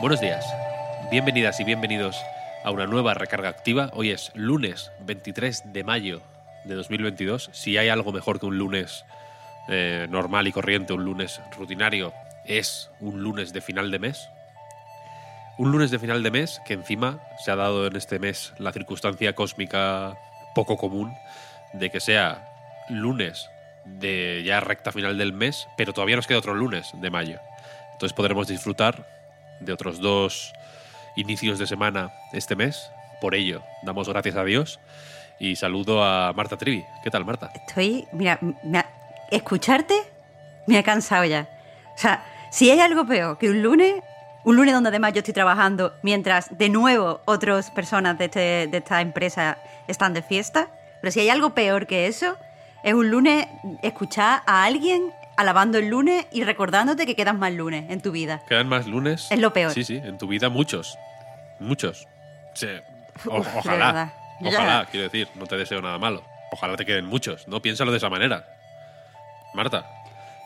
Buenos días, bienvenidas y bienvenidos a una nueva recarga activa. Hoy es lunes 23 de mayo de 2022. Si hay algo mejor que un lunes eh, normal y corriente, un lunes rutinario, es un lunes de final de mes. Un lunes de final de mes que encima se ha dado en este mes la circunstancia cósmica poco común de que sea lunes de ya recta final del mes, pero todavía nos queda otro lunes de mayo. Entonces podremos disfrutar de otros dos inicios de semana este mes. Por ello, damos gracias a Dios y saludo a Marta Trivi. ¿Qué tal, Marta? Estoy, mira, escucharte me ha cansado ya. O sea, si hay algo peor que un lunes, un lunes donde además yo estoy trabajando, mientras de nuevo otras personas de, este- de esta empresa están de fiesta, pero si hay algo peor que eso, es un lunes escuchar a alguien alabando el lunes y recordándote que quedan más lunes en tu vida. ¿Quedan más lunes? Es lo peor. Sí, sí, en tu vida muchos. Muchos. Sí. O- Uf, de ojalá. Yo Ojalá, quiero decir, no te deseo nada malo. Ojalá te queden muchos, ¿no? Piénsalo de esa manera. Marta,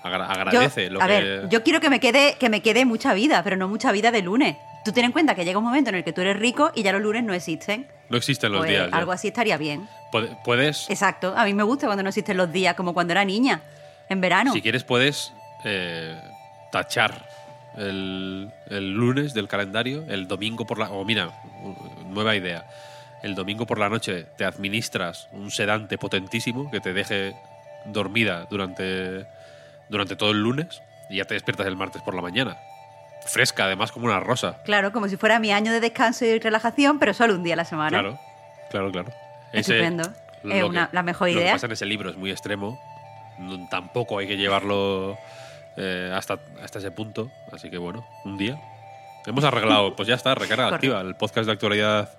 agra- Yo- agradece lo a que. ver, yo quiero que me quede que me quede mucha vida, pero no mucha vida de lunes. Tú ten en cuenta que llega un momento en el que tú eres rico y ya los lunes no existen. No existen los Pues días. ya. algo así estaría bien. Puede- Puedes, Exacto. A mí me gusta cuando no existen los días, como cuando era niña, en verano. si quieres, puedes eh, tachar el, el lunes del calendario, el domingo por la. O mira, u- nueva idea. El domingo por la noche te administras un sedante potentísimo que te deje dormida durante, durante todo el lunes y ya te despiertas el martes por la mañana. Fresca, además, como una rosa. Claro, como si fuera mi año de descanso y relajación, pero solo un día a la semana. Claro, claro, claro. Estupendo. lo Es una- la mejor Lo que idea. pasa en ese libro es muy extremo. Tampoco hay que llevarlo eh, hasta, hasta ese punto. Así que bueno, un día. Hemos arreglado, pues ya está, recarga Correcto. activa, el podcast de actualidad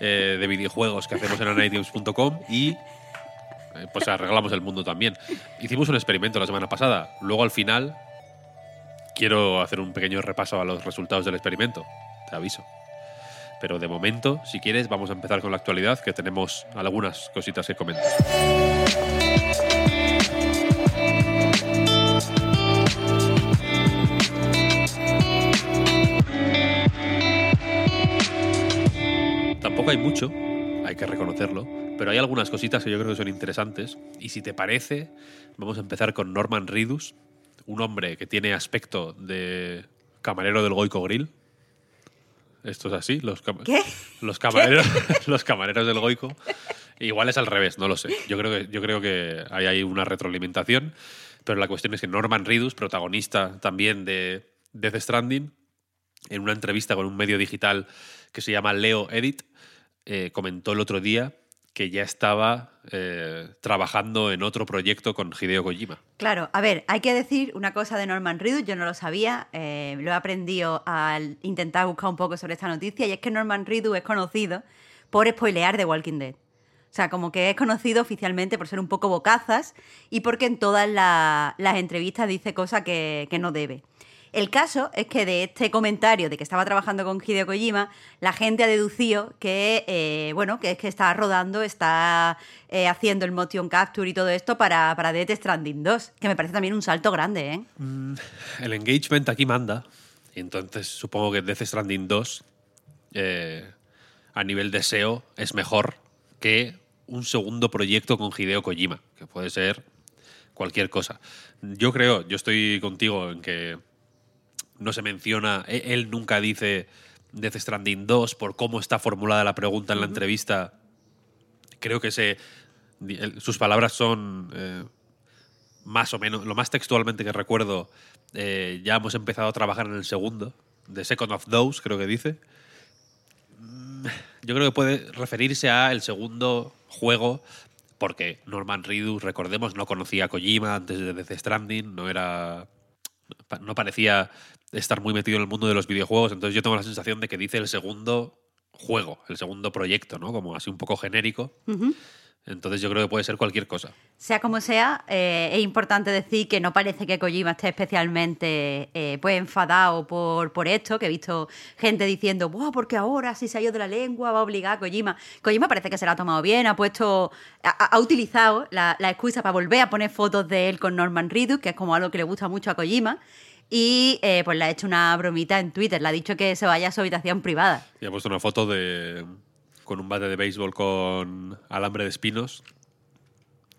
eh, de videojuegos que hacemos en aniteams.com y eh, pues arreglamos el mundo también. Hicimos un experimento la semana pasada. Luego al final quiero hacer un pequeño repaso a los resultados del experimento. Te aviso. Pero de momento, si quieres, vamos a empezar con la actualidad, que tenemos algunas cositas que comentar. Tampoco hay mucho, hay que reconocerlo, pero hay algunas cositas que yo creo que son interesantes. Y si te parece, vamos a empezar con Norman Ridus, un hombre que tiene aspecto de camarero del Goico Grill. Esto es así, los, cam- ¿Qué? los camareros, los camareros del Goico. Igual es al revés, no lo sé. Yo creo que, yo creo que hay ahí una retroalimentación, pero la cuestión es que Norman Ridus, protagonista también de Death Stranding, en una entrevista con un medio digital que se llama Leo Edit, eh, comentó el otro día que ya estaba eh, trabajando en otro proyecto con Hideo Kojima. Claro, a ver, hay que decir una cosa de Norman Reedus, yo no lo sabía, eh, lo he aprendido al intentar buscar un poco sobre esta noticia, y es que Norman Reedus es conocido por spoilear The Walking Dead. O sea, como que es conocido oficialmente por ser un poco bocazas y porque en todas la- las entrevistas dice cosas que no debe. El caso es que de este comentario de que estaba trabajando con Hideo Kojima, la gente ha deducido que, eh, bueno, que es que está rodando, está eh, haciendo el motion capture y todo esto para, para Death Stranding 2, que me parece también un salto grande, ¿eh? El engagement aquí manda, entonces supongo que Death Stranding 2 eh, a nivel de SEO es mejor que un segundo proyecto con Hideo Kojima, que puede ser cualquier cosa. Yo creo, yo estoy contigo en que no se menciona, e- él nunca dice Death Stranding 2 por cómo está formulada la pregunta en la entrevista. Creo que se, sus palabras son eh, más o menos, lo más textualmente que recuerdo, eh, ya hemos empezado a trabajar en el segundo, The Second of Those, creo que dice. Mm, Yo creo que puede referirse a el segundo juego porque Norman Reedus, recordemos, no conocía a Kojima antes de Death Stranding, no era. no parecía estar muy metido en el mundo de los videojuegos. Entonces yo tengo la sensación de que dice el segundo juego, el segundo proyecto, ¿no? Como así un poco genérico. Entonces yo creo que puede ser cualquier cosa. Sea como sea, eh, es importante decir que no parece que Kojima esté especialmente eh, pues enfadado por, por esto, que he visto gente diciendo, Buah, porque ahora si se ha ido de la lengua va a obligar a Kojima. Kojima parece que se la ha tomado bien, ha puesto, ha, utilizado la, la, excusa para volver a poner fotos de él con Norman Reedus, que es como algo que le gusta mucho a Kojima. Y eh, pues le ha hecho una bromita en Twitter, le ha dicho que se vaya a su habitación privada. Y ha puesto una foto de con un bate de béisbol con alambre de espinos,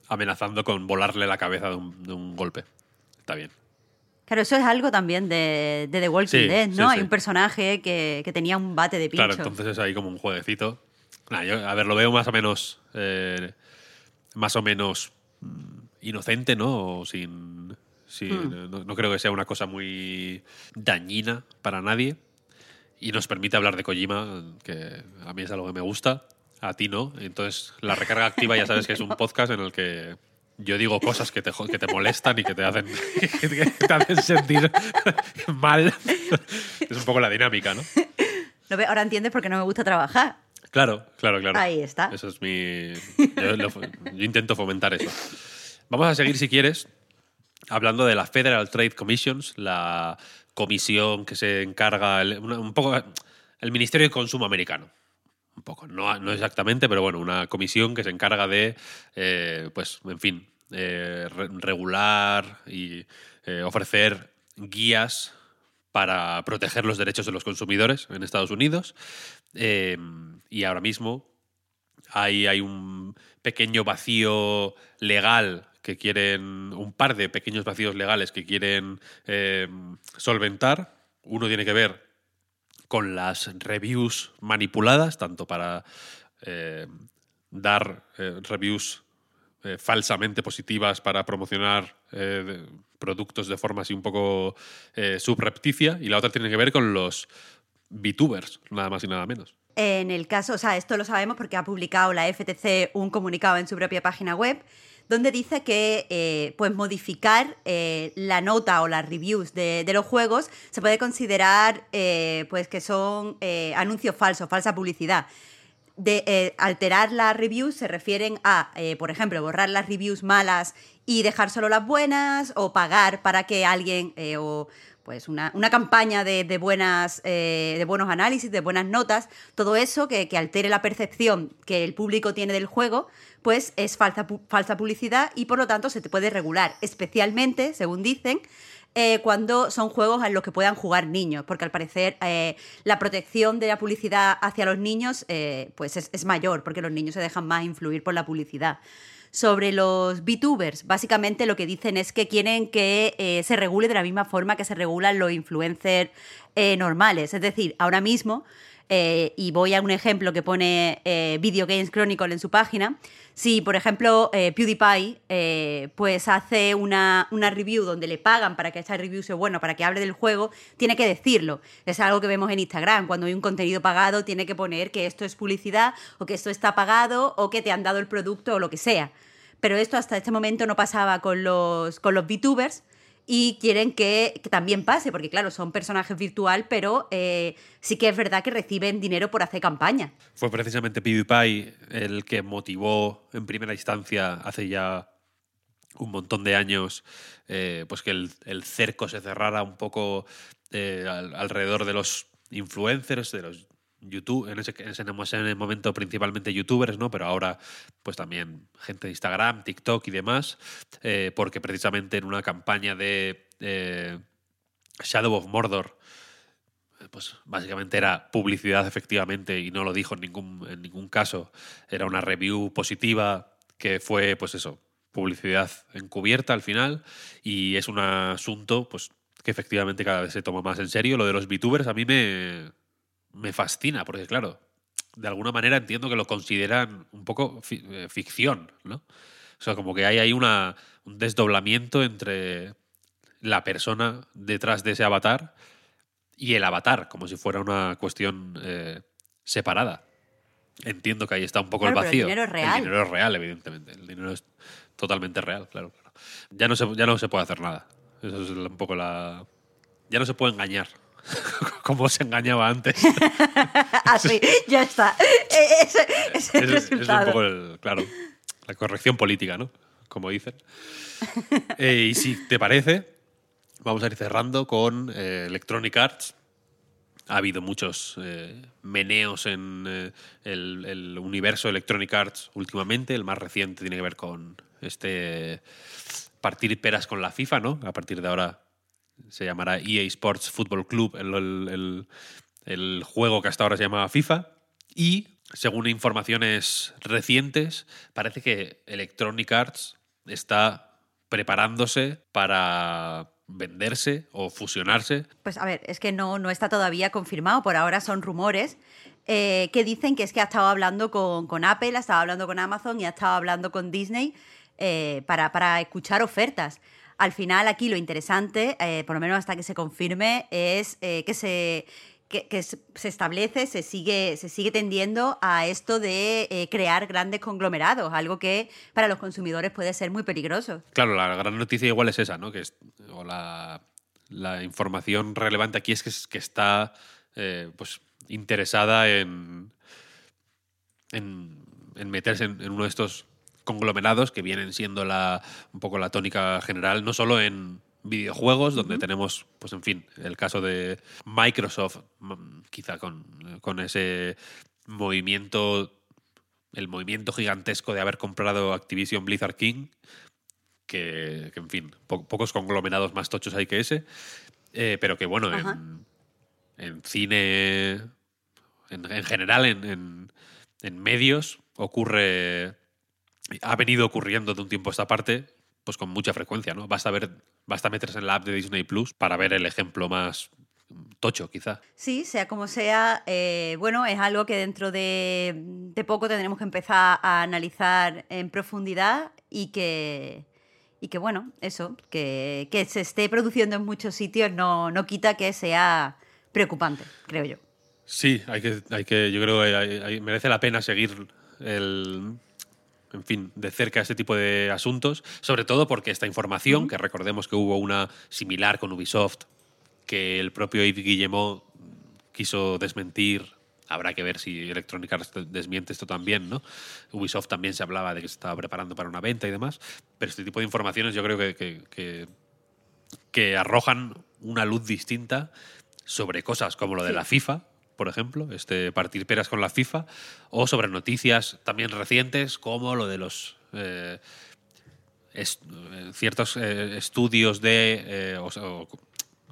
amenazando con volarle la cabeza de un, golpe. Está bien. Claro, eso es algo también de, The Walking Dead, ¿no? Hay un personaje que, tenía un bate de pincho. Claro, entonces es ahí como un jueguecito. a ver, lo veo más o menos. Eh, más o menos mm, inocente, ¿no? sin. Hmm. no, creo que sea una cosa muy dañina para nadie y nos permite hablar de Kojima, que a mí es algo que me gusta, a ti no. Entonces, la recarga activa ya sabes que es un podcast en el que yo digo cosas que te, que te molestan y que te hacen, que te hacen sentir mal. Es un poco la dinámica, ¿no? Ahora entiendes por qué no me gusta trabajar. Claro, claro, claro. Ahí está. Eso es mi. yo intento fomentar eso. Vamos a seguir, si quieres, hablando de la Federal Trade Commissions, la comisión que se encarga, un poco el Ministerio de Consumo americano. Un poco, no, no exactamente, pero bueno, una comisión que se encarga de, eh, pues, en fin, eh, regular y eh, ofrecer guías para proteger los derechos de los consumidores en Estados Unidos. y ahora mismo hay, hay un pequeño vacío legal que quieren, un par de pequeños vacíos legales que quieren eh, solventar. Uno tiene que ver con las reviews manipuladas, tanto para eh, dar eh, reviews falsamente positivas para promocionar productos de forma así un poco subrepticia, y la otra tiene que ver con los VTubers, nada más y nada menos. En el caso, o sea, esto lo sabemos porque ha publicado la FTC un comunicado en su propia página web donde dice que eh, pues modificar eh, la nota o las reviews de, los juegos se puede considerar eh, pues que son anuncios falsos, falsa publicidad. De alterar las reviews se refieren a, por ejemplo, borrar las reviews malas y dejar solo las buenas, o pagar para que alguien o pues una, campaña de, buenas, de buenos análisis, de buenas notas, todo eso que, que, altere la percepción que el público tiene del juego, pues es falsa, falsa publicidad y por lo tanto se te puede regular, especialmente, según dicen, eh, cuando son juegos en los que puedan jugar niños, porque al parecer eh, la protección de la publicidad hacia los niños eh, pues es, mayor, porque los niños se dejan más influir por la publicidad. Sobre los VTubers, básicamente lo que dicen es que quieren que se regule de la misma forma que se regulan los influencers normales. Es decir, ahora mismo eh, y voy a un ejemplo que pone eh, Video Games Chronicle en su página. Si, por ejemplo, eh, PewDiePie pues hace una, una, review donde le pagan para que esta review sea bueno, para que hable del juego, tiene que decirlo. Es algo que vemos en Instagram. Cuando hay un contenido pagado, tiene que poner que esto es publicidad o que esto está pagado o que te han dado el producto o lo que sea. Pero esto hasta este momento no pasaba con los, con los VTubers y quieren que, también pase, porque claro, son personajes virtual, pero eh, sí que es verdad que reciben dinero por hacer campaña. Fue precisamente PewDiePie el que motivó en primera instancia hace ya un montón de años eh, pues que el, cerco se cerrara un poco eh, alrededor de los influencers, de los YouTube, en ese, en momento principalmente youtubers, ¿no? Pero ahora, pues también gente de Instagram, TikTok y demás, eh, porque precisamente en una campaña de eh, Shadow of Mordor, eh, pues básicamente era publicidad efectivamente y no lo dijo en ningún, en ningún caso. Era una review positiva que fue, pues eso, publicidad encubierta al final y es un asunto, pues que efectivamente cada vez se toma más en serio. Lo de los VTubers a mí me, me fascina, porque claro, de alguna manera entiendo que lo consideran un poco eh, ficción, ¿no? O sea, como que hay ahí una, un desdoblamiento entre la persona detrás de ese avatar y el avatar, como si fuera una cuestión eh, separada. Entiendo que ahí está un poco Claro, el pero el vacío. dinero es real. El dinero es real, evidentemente. El dinero es totalmente real, claro. claro. Ya, no se, ya no se puede hacer nada. Eso es un poco la. Ya no se puede engañar. Como se engañaba antes. Así, ya está. E- Ese, ese es el es, es un poco el, claro, la corrección política, ¿no? Como dicen. Eh, y si te parece, vamos a ir cerrando con eh, Electronic Arts. Ha habido muchos eh, meneos en el, el universo Electronic Arts últimamente. El más reciente tiene que ver con este partir peras con la FIFA, ¿no? A partir de ahora se llamará EA Sports Football Club, el, el- juego que hasta ahora se llamaba FIFA. Y, según informaciones recientes, parece que Electronic Arts está preparándose para venderse o fusionarse. Pues a ver, es que no, no está todavía confirmado, por ahora son rumores eh, que dicen que es que ha estado hablando con, con Apple, ha estado hablando con Amazon y ha estado hablando con Disney eh, para, para escuchar ofertas. Al final aquí lo interesante, eh, por lo menos hasta que se confirme, es eh, que se que, se establece, se sigue, se sigue tendiendo a esto de eh, crear grandes conglomerados, algo que para los consumidores puede ser muy peligroso. Claro, la gran noticia igual es esa, ¿no? Que es, o la, la información relevante aquí es que, que está pues, interesada en, en, en meterse en uno de estos conglomerados que vienen siendo la, un poco la tónica general, no solo en videojuegos, donde tenemos, pues en fin, el caso de Microsoft, mm, quizá con, con ese movimiento, el movimiento gigantesco de haber comprado Activision Blizzard King, que, que, en fin, po- pocos conglomerados más tochos hay que ese, eh, pero que bueno, en, en cine, en, en general, en, en- en medios, ocurre, ha venido ocurriendo de un tiempo a esta parte, pues con mucha frecuencia, ¿no? Basta ver, basta meterse en la app de Disney Plus para ver el ejemplo más tocho, quizá. Sí, sea como sea, eh, bueno, es algo que dentro de, de poco tendremos que empezar a analizar en profundidad y que, y que bueno, eso, que, que se esté produciendo en muchos sitios no, no quita que sea preocupante, creo yo. Sí, hay que, hay que yo creo que hay- hay- merece la pena seguir el, en fin, de cerca este tipo de asuntos, sobre todo porque esta información, que recordemos que hubo una similar con Ubisoft, que el propio Yves Guillemot quiso desmentir. Habrá que ver si Electronic Arts desmiente esto también, ¿no? Ubisoft también se hablaba de que se estaba preparando para una venta y demás, pero este tipo de informaciones yo creo que, que- que- que arrojan una luz distinta sobre cosas como lo de la FIFA, por ejemplo, este partir peras con la FIFA, o sobre noticias también recientes como lo de los eh, eh, ciertos eh, estudios de o o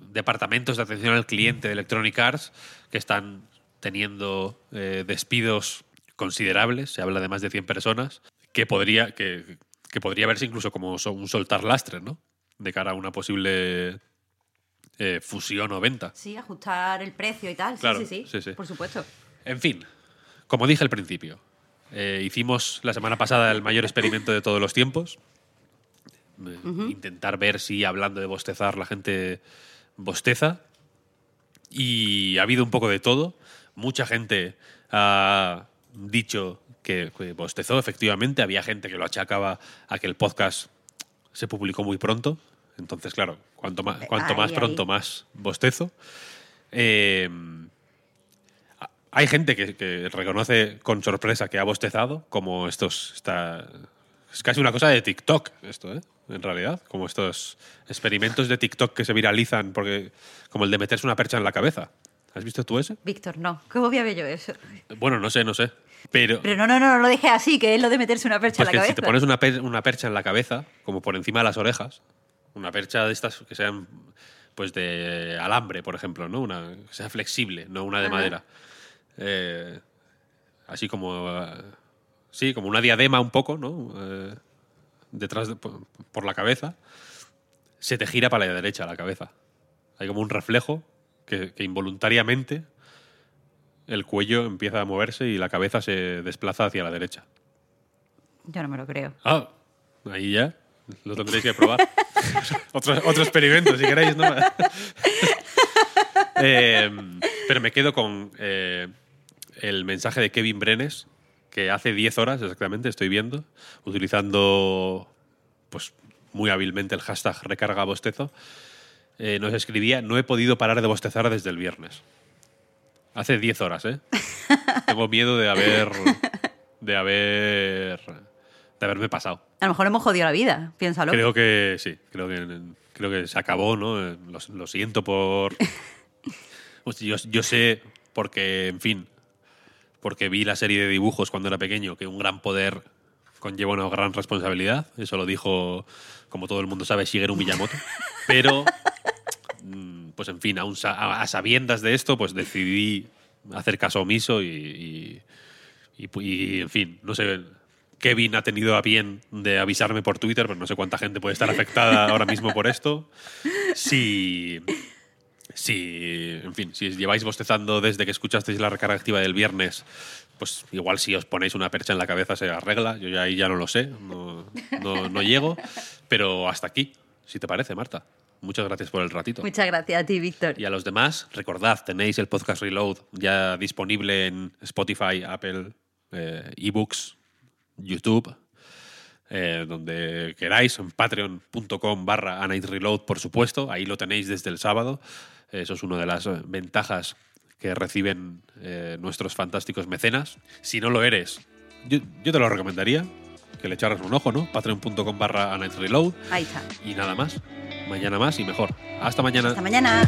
departamentos de atención al cliente de Electronic Arts que están teniendo despidos considerables, se habla de más de 100 personas, que podría, que, que podría verse incluso como un soltar lastre, ¿no? De cara a una posible eh, fusión o venta. Sí, ajustar el precio y tal, sí, Claro, sí, sí, sí, sí. por supuesto. En fin, como dije al principio, eh, hicimos la semana pasada el mayor experimento de todos los tiempos. Eh, Intentar ver si hablando de bostezar la gente bosteza. Y ha habido un poco de todo. Mucha gente ha dicho que, que bostezó, efectivamente. Había gente que lo achacaba a que el podcast se publicó muy pronto. Entonces, claro, cuanto más, cuanto más pronto, más bostezo. Eh, hay gente que, que reconoce con sorpresa que ha bostezado, como estos. Esta, es casi una cosa de TikTok, esto, ¿eh? En realidad. Como estos experimentos de TikTok que se viralizan, porque como el de meterse una percha en la cabeza. ¿Has visto tú ese? Víctor, no, ¿cómo voy a ver yo eso? Bueno, no sé, no sé. Pero, Pero no, no, no, no lo dejé así, que es lo de meterse una percha pues en que la si cabeza. te pones una, per- una percha en la cabeza, como por encima de las orejas, una percha de estas que sean pues de alambre, por ejemplo, ¿no? Una que sea flexible, no una de Ajá. madera. Eh, así como eh, sí, como una diadema un poco, ¿no? Eh, detrás de- por, por la cabeza, se te gira para la derecha la cabeza. Hay como un reflejo que, que involuntariamente el cuello empieza a moverse y la cabeza se desplaza hacia la derecha. Yo no me lo creo. Ah, ahí ya. Lo tendréis que probar. otro, otro experimento, si queréis, ¿no? Eh, pero me quedo con eh, el mensaje de Kevin Brenes, que hace 10 horas exactamente estoy viendo, utilizando pues muy hábilmente el hashtag recarga bostezo, eh, nos escribía, no he podido parar de bostezar desde el viernes. Hace 10 horas, ¿eh? Tengo miedo de haber... de haber... de haberme pasado. A lo mejor hemos jodido la vida, piénsalo. Creo que sí, creo que, creo que se acabó, ¿no? Eh, Lo, lo siento por... Pues yo, yo sé, porque, en fin, porque vi la serie de dibujos cuando era pequeño, que un gran poder conlleva una gran responsabilidad. Eso lo dijo, como todo el mundo sabe, Shigeru Miyamoto. Pero, mm, pues en fin, aún a, sabiendas de esto, pues decidí hacer caso omiso y, y, y pu- y, en fin, no sé. Kevin ha tenido a bien de avisarme por Twitter, pero no sé cuánta gente puede estar afectada ahora mismo por esto. Si, si, en fin, si lleváis bostezando desde que escuchasteis la recarga activa del viernes, pues igual si os ponéis una percha en la cabeza se arregla. Yo ya ahí ya no lo sé, no, no, no llego. Pero hasta aquí, si te parece, Marta. Muchas gracias por el ratito. Muchas gracias a ti, Víctor. Y a los demás, recordad, tenéis el podcast Reload ya disponible en Spotify, Apple, eh, ebooks, YouTube, eh, donde queráis, en patreon.com barra Reload, por supuesto. Ahí lo tenéis desde el sábado. Eso es una de las eh, ventajas que reciben eh, nuestros fantásticos mecenas. Si no lo eres, yo, yo te lo recomendaría, que le echaras un ojo, ¿no? Patreon.com barra Reload. Ahí está. Y nada más. Mañana más y mejor. Hasta mañana. Hasta mañana.